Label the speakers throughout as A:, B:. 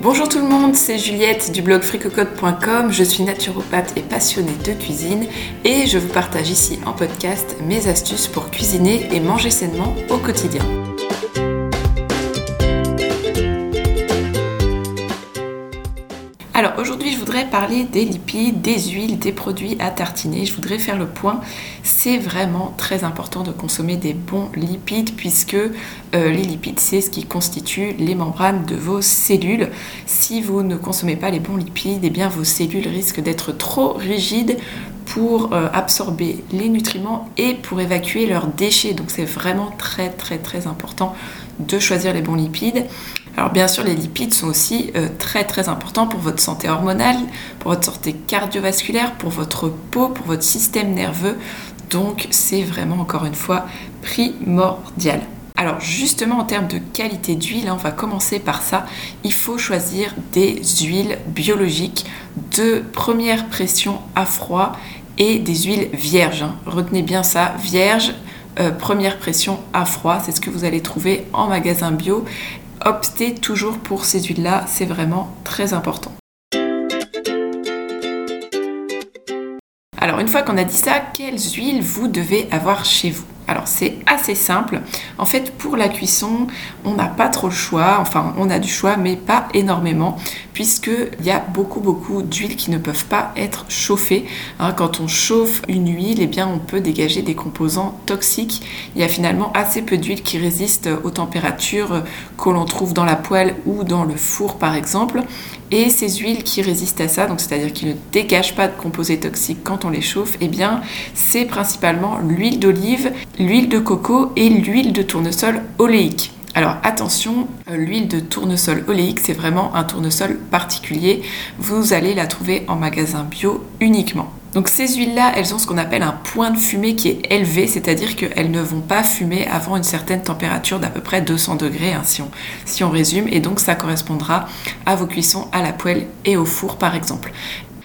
A: Bonjour tout le monde, c'est Juliette du blog fricocote.com. Je suis naturopathe et passionnée de cuisine et je vous partage ici en podcast mes astuces pour cuisiner et manger sainement au quotidien. Alors aujourd'hui je voudrais parler des lipides, des huiles, des produits à tartiner. Je voudrais faire le point. C'est vraiment très important de consommer des bons lipides puisque euh, les lipides c'est ce qui constitue les membranes de vos cellules. Si vous ne consommez pas les bons lipides, eh bien vos cellules risquent d'être trop rigides pour euh, absorber les nutriments et pour évacuer leurs déchets. Donc c'est vraiment très très très important de choisir les bons lipides. Alors bien sûr, les lipides sont aussi euh, très très importants pour votre santé hormonale, pour votre santé cardiovasculaire, pour votre peau, pour votre système nerveux. Donc c'est vraiment encore une fois primordial. Alors justement en termes de qualité d'huile, hein, on va commencer par ça. Il faut choisir des huiles biologiques de première pression à froid et des huiles vierges. Hein. Retenez bien ça, vierges, euh, première pression à froid, c'est ce que vous allez trouver en magasin bio optez toujours pour ces huiles-là, c'est vraiment très important. Alors une fois qu'on a dit ça, quelles huiles vous devez avoir chez vous? Alors c'est assez simple. En fait pour la cuisson, on n'a pas trop le choix, enfin on a du choix mais pas énormément puisqu'il y a beaucoup beaucoup d'huiles qui ne peuvent pas être chauffées. Hein, quand on chauffe une huile, eh bien on peut dégager des composants toxiques. Il y a finalement assez peu d'huile qui résistent aux températures que l'on trouve dans la poêle ou dans le four par exemple. Et ces huiles qui résistent à ça, donc c'est-à-dire qui ne dégagent pas de composés toxiques quand on les chauffe, eh bien c'est principalement l'huile d'olive, l'huile de coco et l'huile de tournesol oléique. Alors attention, euh, l'huile de tournesol oléique, c'est vraiment un tournesol particulier. Vous allez la trouver en magasin bio uniquement. Donc ces huiles-là, elles ont ce qu'on appelle un point de fumée qui est élevé, c'est-à-dire qu'elles ne vont pas fumer avant une certaine température d'à peu près 200 degrés, hein, si, on, si on résume, et donc ça correspondra à vos cuissons à la poêle et au four par exemple.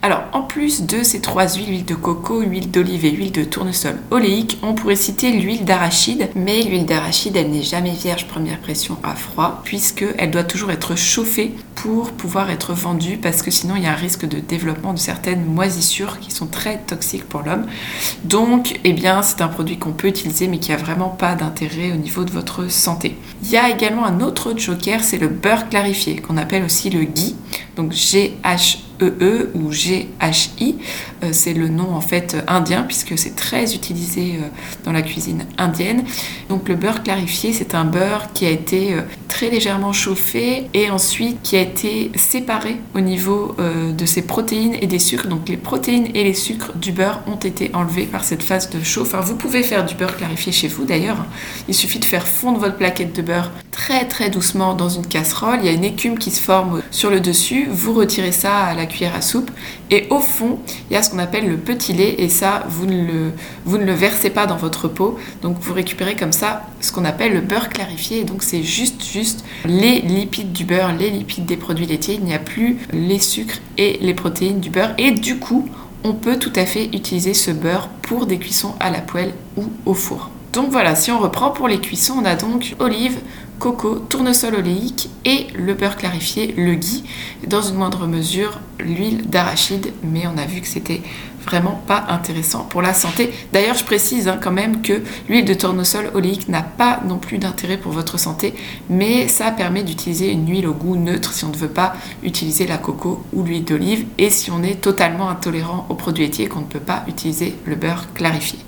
A: Alors, en plus de ces trois huiles, huile de coco, huile d'olive et huile de tournesol oléique, on pourrait citer l'huile d'arachide, mais l'huile d'arachide, elle n'est jamais vierge première pression à froid, puisqu'elle doit toujours être chauffée pour pouvoir être vendue, parce que sinon il y a un risque de développement de certaines moisissures qui sont très toxiques pour l'homme. Donc, eh bien, c'est un produit qu'on peut utiliser, mais qui a vraiment pas d'intérêt au niveau de votre santé. Il y a également un autre joker, c'est le beurre clarifié, qu'on appelle aussi le ghee, donc G-H EE e ou GHI. Euh, c'est le nom en fait indien puisque c'est très utilisé euh, dans la cuisine indienne. Donc le beurre clarifié, c'est un beurre qui a été euh, très légèrement chauffé et ensuite qui a été séparé au niveau de ses protéines et des sucres. Donc les protéines et les sucres du beurre ont été enlevés par cette phase de chauffe. vous pouvez faire du beurre clarifié chez vous d'ailleurs. Il suffit de faire fondre votre plaquette de beurre très très doucement dans une casserole. Il y a une écume qui se forme sur le dessus. Vous retirez ça à la cuillère à soupe. Et au fond, il y a ce qu'on appelle le petit lait. Et ça, vous ne, le, vous versez pas dans votre pot. Donc vous récupérez comme ça ce qu'on appelle le beurre clarifié. Et donc c'est juste, juste les lipides du beurre, les lipides des produits laitiers. Il n'y a plus les sucres et les protéines du beurre. Et du coup, on peut tout à fait utiliser ce beurre pour des cuissons à la poêle ou au four. Donc voilà, si on reprend pour les cuissons, on a donc olive, coco, tournesol oléique et le beurre clarifié, le ghee, dans une moindre mesure l'huile d'arachide, mais on a vu que c'était vraiment pas intéressant pour la santé. D'ailleurs, je précise hein, quand même que l'huile de tournesol oléique n'a pas non plus d'intérêt pour votre santé, mais ça permet d'utiliser une huile au goût neutre si on ne veut pas utiliser la coco ou l'huile d'olive et si on est totalement intolérant aux produits laitiers qu'on ne peut pas utiliser le beurre clarifié.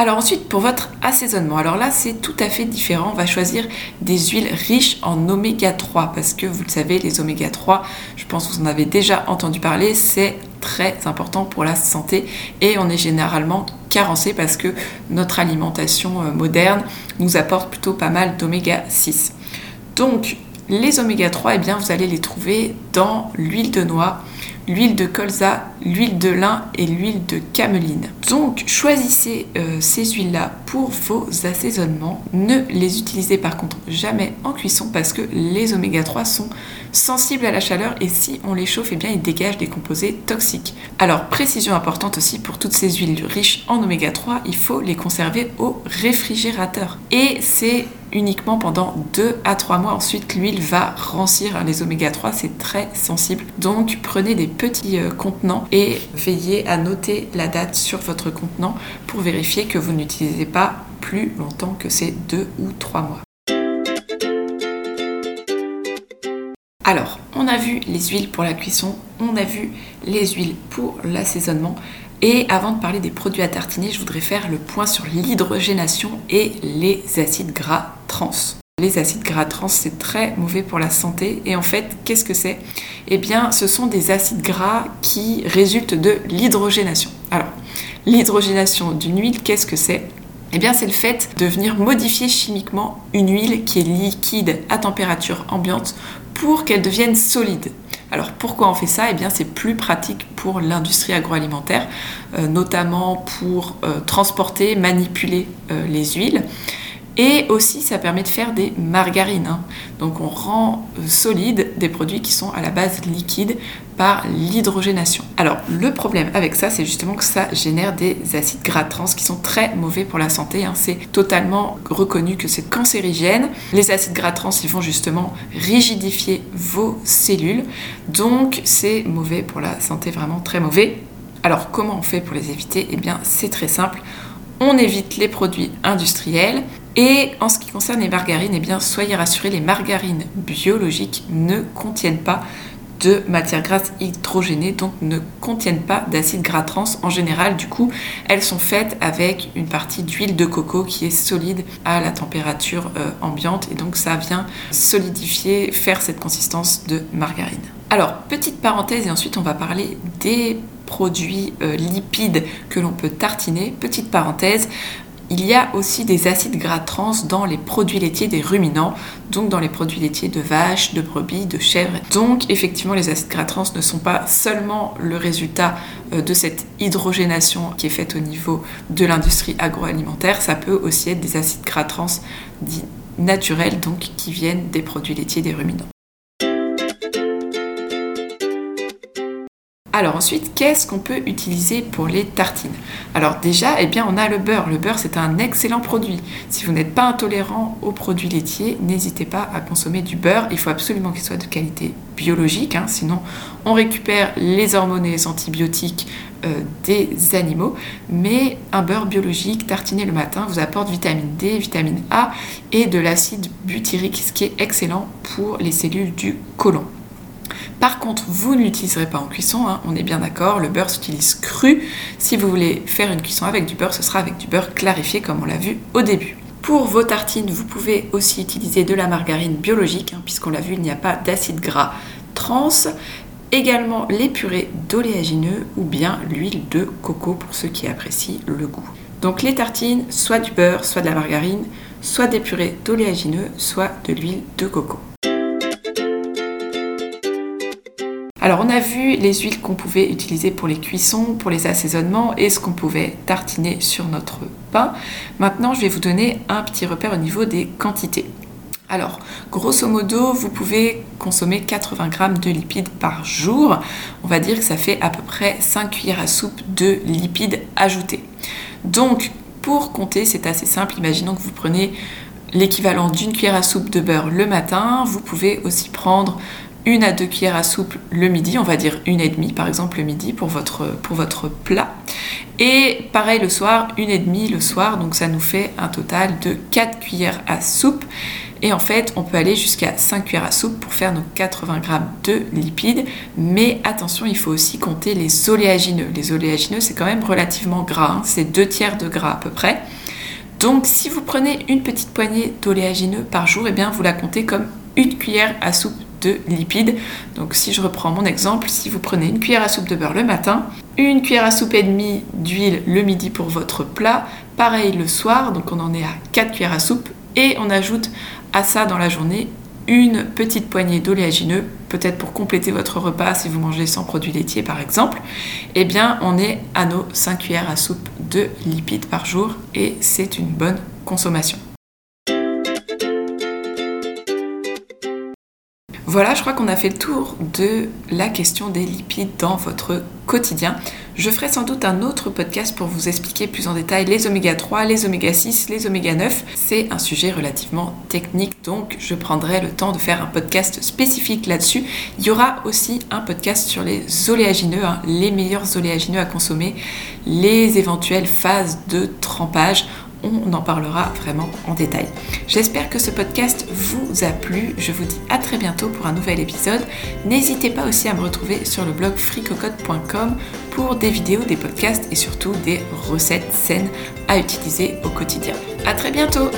A: Alors ensuite, pour votre assaisonnement, alors là c'est tout à fait différent. On va choisir des huiles riches en oméga 3 parce que vous le savez, les oméga 3, je pense que vous en avez déjà entendu parler, c'est très important pour la santé et on est généralement carencé parce que notre alimentation euh, moderne nous apporte plutôt pas mal d'oméga 6. Donc les oméga 3, eh bien, vous allez les trouver dans l'huile de noix, l'huile de colza, l'huile de lin et l'huile de cameline. Donc choisissez euh, ces huiles-là pour vos assaisonnements. Ne les utilisez par contre jamais en cuisson parce que les oméga 3 sont sensibles à la chaleur et si on les chauffe, eh bien ils dégagent des composés toxiques. Alors précision importante aussi pour toutes ces huiles riches en oméga 3, il faut les conserver au réfrigérateur. Et c'est uniquement pendant 2 à 3 mois. Ensuite, l'huile va rancir. Les oméga 3, c'est très sensible. Donc, prenez des petits euh, contenants et veillez à noter la date sur votre contenant pour vérifier que vous n'utilisez pas plus longtemps que ces 2 ou 3 mois. Alors, on a vu les huiles pour la cuisson, on a vu les huiles pour l'assaisonnement. Et avant de parler des produits à tartiner, je voudrais faire le point sur l'hydrogénation et les acides gras trans. Les acides gras trans, c'est très mauvais pour la santé. Et en fait, qu'est-ce que c'est? Eh bien, ce sont des acides gras qui résultent de l'hydrogénation. Alors, l'hydrogénation d'une huile, qu'est-ce que c'est? Eh bien, c'est le fait de venir modifier chimiquement une huile qui est liquide à température ambiante pour qu'elle devienne solide. Alors pourquoi on fait ça? Eh bien c'est plus pratique pour l'industrie agroalimentaire, euh, notamment pour euh, transporter, manipuler euh, les huiles. Et aussi, ça permet de faire des margarines. Hein. Donc, on rend euh, solide des produits qui sont à la base liquides par l'hydrogénation. Alors, le problème avec ça, c'est justement que ça génère des acides gras trans qui sont très mauvais pour la santé. Hein. C'est totalement reconnu que c'est cancérigène. Les acides gras trans, ils vont justement rigidifier vos cellules. Donc, c'est mauvais pour la santé, vraiment très mauvais. Alors, comment on fait pour les éviter? Eh bien, c'est très simple on évite les produits industriels. Et en ce qui concerne les margarines, eh bien, soyez rassurés, les margarines biologiques ne contiennent pas de matières grasses hydrogénées, donc ne contiennent pas d'acides gras trans en général. Du coup, elles sont faites avec une partie d'huile de coco qui est solide à la température euh, ambiante et donc ça vient solidifier, faire cette consistance de margarine. Alors, petite parenthèse et ensuite on va parler des produits euh, lipides que l'on peut tartiner. Petite parenthèse, il y a aussi des acides gras trans dans les produits laitiers des ruminants, donc dans les produits laitiers de vaches, de brebis, de chèvres. Donc effectivement, les acides gras trans ne sont pas seulement le résultat euh, de cette hydrogénation qui est faite au niveau de l'industrie agroalimentaire, ça peut aussi être des acides gras trans dits naturels, donc qui viennent des produits laitiers des ruminants. Alors ensuite, qu'est-ce qu'on peut utiliser pour les tartines? Alors déjà, eh bien, on a le beurre. Le beurre, c'est un excellent produit. Si vous n'êtes pas intolérant aux produits laitiers, n'hésitez pas à consommer du beurre. Il faut absolument qu'il soit de qualité biologique, hein. sinon on récupère les hormones et les antibiotiques euh, des animaux. Mais un beurre biologique tartiné le matin vous apporte vitamine D, vitamine A et de l'acide butyrique, ce qui est excellent pour les cellules du côlon. Par contre, vous ne l'utiliserez pas en cuisson, hein, on est bien d'accord, le beurre s'utilise cru. Si vous voulez faire une cuisson avec du beurre, ce sera avec du beurre clarifié comme on l'a vu au début. Pour vos tartines, vous pouvez aussi utiliser de la margarine biologique, hein, puisqu'on l'a vu, il n'y a pas d'acide gras trans. Également les purées d'oléagineux ou bien l'huile de coco pour ceux qui apprécient le goût. Donc les tartines, soit du beurre, soit de la margarine, soit des purées d'oléagineux, soit de l'huile de coco. Alors on a vu les huiles qu'on pouvait utiliser pour les cuissons, pour les assaisonnements et ce qu'on pouvait tartiner sur notre pain. Maintenant je vais vous donner un petit repère au niveau des quantités. Alors, grosso modo, vous pouvez consommer 80 grammes de lipides par jour. On va dire que ça fait à peu près 5 cuillères à soupe de lipides ajoutés. Donc, pour compter, c'est assez simple. Imaginons que vous prenez l'équivalent d'une cuillère à soupe de beurre le matin. Vous pouvez aussi prendre une à deux cuillères à soupe le midi, on va dire une et demie par exemple le midi pour votre, pour votre plat. Et pareil le soir, une et demie le soir, donc ça nous fait un total de 4 cuillères à soupe. Et en fait, on peut aller jusqu'à 5 cuillères à soupe pour faire nos 80 grammes de lipides. Mais attention, il faut aussi compter les oléagineux. Les oléagineux, c'est quand même relativement gras, hein. c'est 2 tiers de gras à peu près. Donc si vous prenez une petite poignée d'oléagineux par jour, et eh bien vous la comptez comme une cuillère à soupe de lipides. Donc si je reprends mon exemple, si vous prenez une cuillère à soupe de beurre le matin, une cuillère à soupe et demie d'huile le midi pour votre plat, pareil le soir, donc on en est à 4 cuillères à soupe, et on ajoute à ça dans la journée une petite poignée d'oléagineux, peut-être pour compléter votre repas si vous mangez sans produits laitiers par exemple, eh bien on est à nos 5 cuillères à soupe de lipides par jour et c'est une bonne consommation. Voilà, je crois qu'on a fait le tour de la question des lipides dans votre quotidien. Je ferai sans doute un autre podcast pour vous expliquer plus en détail les oméga 3, les oméga 6, les oméga 9. C'est un sujet relativement technique, donc je prendrai le temps de faire un podcast spécifique là-dessus. Il y aura aussi un podcast sur les oléagineux, hein, les meilleurs oléagineux à consommer, les éventuelles phases de trempage on en parlera vraiment en détail. J'espère que ce podcast vous a plu. Je vous dis à très bientôt pour un nouvel épisode. N'hésitez pas aussi à me retrouver sur le blog freecocotte.com pour des vidéos, des podcasts et surtout des recettes saines à utiliser au quotidien. À très bientôt!